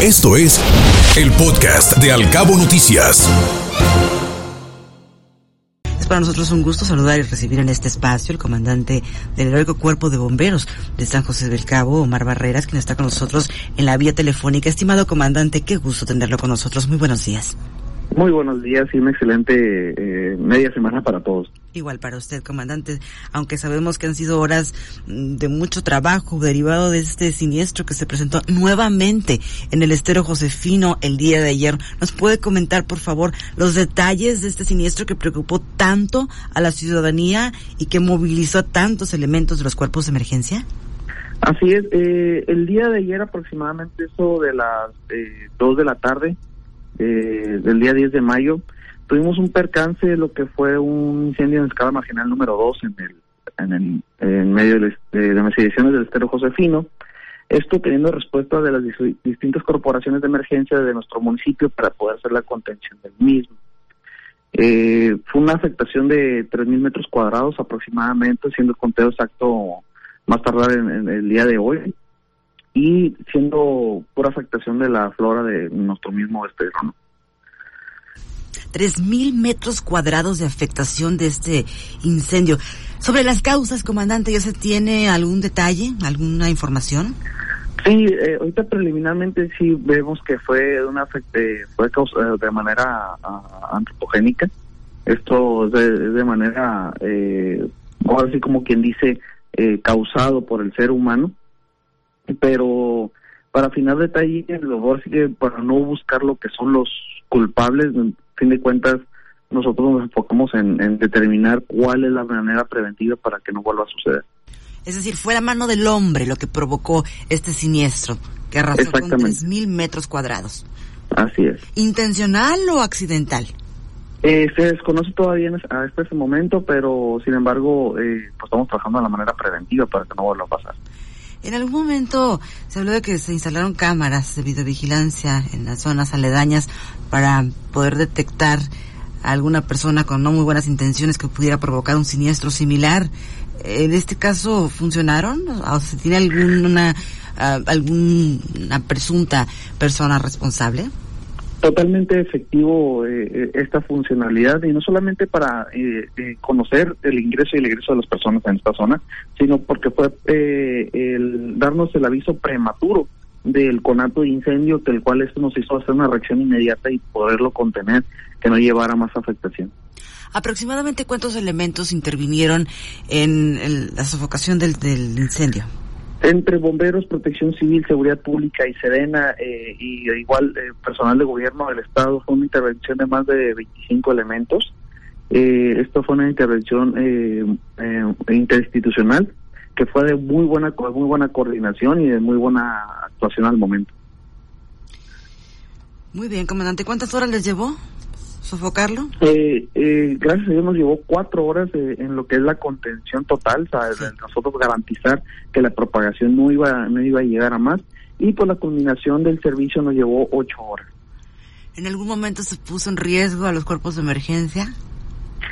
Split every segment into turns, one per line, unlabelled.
Esto es el podcast de Alcabo Noticias.
Es para nosotros un gusto saludar y recibir en este espacio el comandante del heroico cuerpo de bomberos de San José del Cabo, Omar Barreras, quien está con nosotros en la vía telefónica. Estimado comandante, qué gusto tenerlo con nosotros. Muy buenos días.
Muy buenos días y una excelente eh, media semana para todos.
Igual para usted, comandante, aunque sabemos que han sido horas mm, de mucho trabajo derivado de este siniestro que se presentó nuevamente en el estero Josefino el día de ayer. ¿Nos puede comentar, por favor, los detalles de este siniestro que preocupó tanto a la ciudadanía y que movilizó tantos elementos de los cuerpos de emergencia?
Así es, eh, el día de ayer aproximadamente eso de las eh, 2 de la tarde, eh, del día 10 de mayo, tuvimos un percance de lo que fue un incendio en escala marginal número 2 en el en, el, en medio de, de las mediciones del estero Josefino. Esto teniendo respuesta de las distintas corporaciones de emergencia de nuestro municipio para poder hacer la contención del mismo. Eh, fue una afectación de 3.000 metros cuadrados aproximadamente, siendo el conteo exacto más tardar en, el día de hoy y siendo pura afectación de la flora de nuestro mismo estero. ¿no?
Tres mil metros cuadrados de afectación de este incendio. Sobre las causas, comandante, ¿ya se tiene algún detalle, alguna información?
Sí, eh, ahorita preliminarmente sí vemos que fue una afecte, fue causa, de manera uh, antropogénica. Esto es de, de manera, eh, ahora sí como quien dice, eh, causado por el ser humano. Pero para afinar detalles, sí que para no buscar lo que son los culpables, fin de cuentas, nosotros nos enfocamos en, en, determinar cuál es la manera preventiva para que no vuelva a suceder.
Es decir, fue la mano del hombre lo que provocó este siniestro, que arrasó con 3.000 metros cuadrados.
Así es.
¿Intencional o accidental?
Eh, se desconoce todavía a este momento, pero sin embargo, eh, pues estamos trabajando de la manera preventiva para que no vuelva a pasar.
En algún momento se habló de que se instalaron cámaras de videovigilancia en las zonas aledañas para poder detectar a alguna persona con no muy buenas intenciones que pudiera provocar un siniestro similar. En este caso, ¿funcionaron? ¿O se tiene alguna, uh, alguna presunta persona responsable?
Totalmente efectivo eh, esta funcionalidad y no solamente para eh, eh, conocer el ingreso y el egreso de las personas en esta zona, sino porque fue eh, el darnos el aviso prematuro del conato de incendio, que el cual esto nos hizo hacer una reacción inmediata y poderlo contener, que no llevara más afectación.
¿Aproximadamente cuántos elementos intervinieron en la sofocación del, del incendio?
Entre bomberos, protección civil, seguridad pública y Serena eh, y igual eh, personal de gobierno del estado fue una intervención de más de 25 elementos. Eh, esto fue una intervención interinstitucional que fue de muy buena muy buena coordinación y de muy buena actuación al momento.
Muy bien, comandante. ¿Cuántas horas les llevó? Sofocarlo?
Eh, eh, gracias a Dios nos llevó cuatro horas eh, en lo que es la contención total, o sea, sí. nosotros garantizar que la propagación no iba, no iba a llegar a más y por la culminación del servicio nos llevó ocho horas.
¿En algún momento se puso en riesgo a los cuerpos de emergencia?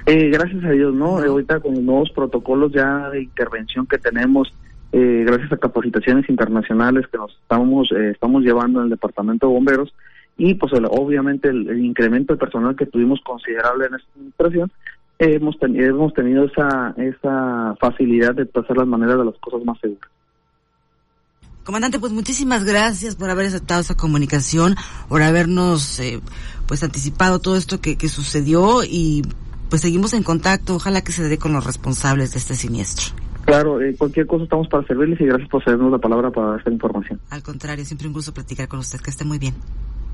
Eh, gracias a Dios, ¿no? no. ahorita con los nuevos protocolos ya de intervención que tenemos, eh, gracias a capacitaciones internacionales que nos estamos, eh, estamos llevando en el Departamento de Bomberos, y pues el, obviamente el, el, incremento de personal que tuvimos considerable en esta administración, eh, hemos, ten, hemos tenido esa, esa facilidad de hacer las maneras de las cosas más seguras.
Comandante, pues muchísimas gracias por haber aceptado esa comunicación, por habernos eh, pues anticipado todo esto que, que sucedió y pues seguimos en contacto. Ojalá que se dé con los responsables de este siniestro.
Claro, eh, cualquier cosa estamos para servirles y gracias por cedernos la palabra para esta información.
Al contrario, siempre un gusto platicar con usted. Que esté muy bien.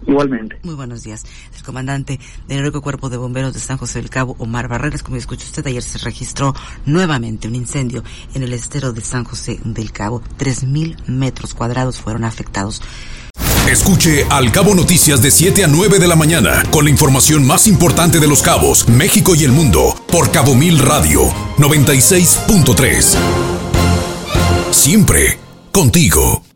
Igualmente.
Muy buenos días. El comandante del Heroico Cuerpo de Bomberos de San José del Cabo, Omar Barreras, como escucha usted, ayer se registró nuevamente un incendio en el estero de San José del Cabo. Tres mil metros cuadrados fueron afectados.
Escuche Al Cabo Noticias de 7 a 9 de la mañana con la información más importante de los cabos, México y el mundo por Cabo Mil Radio 96.3. Siempre contigo.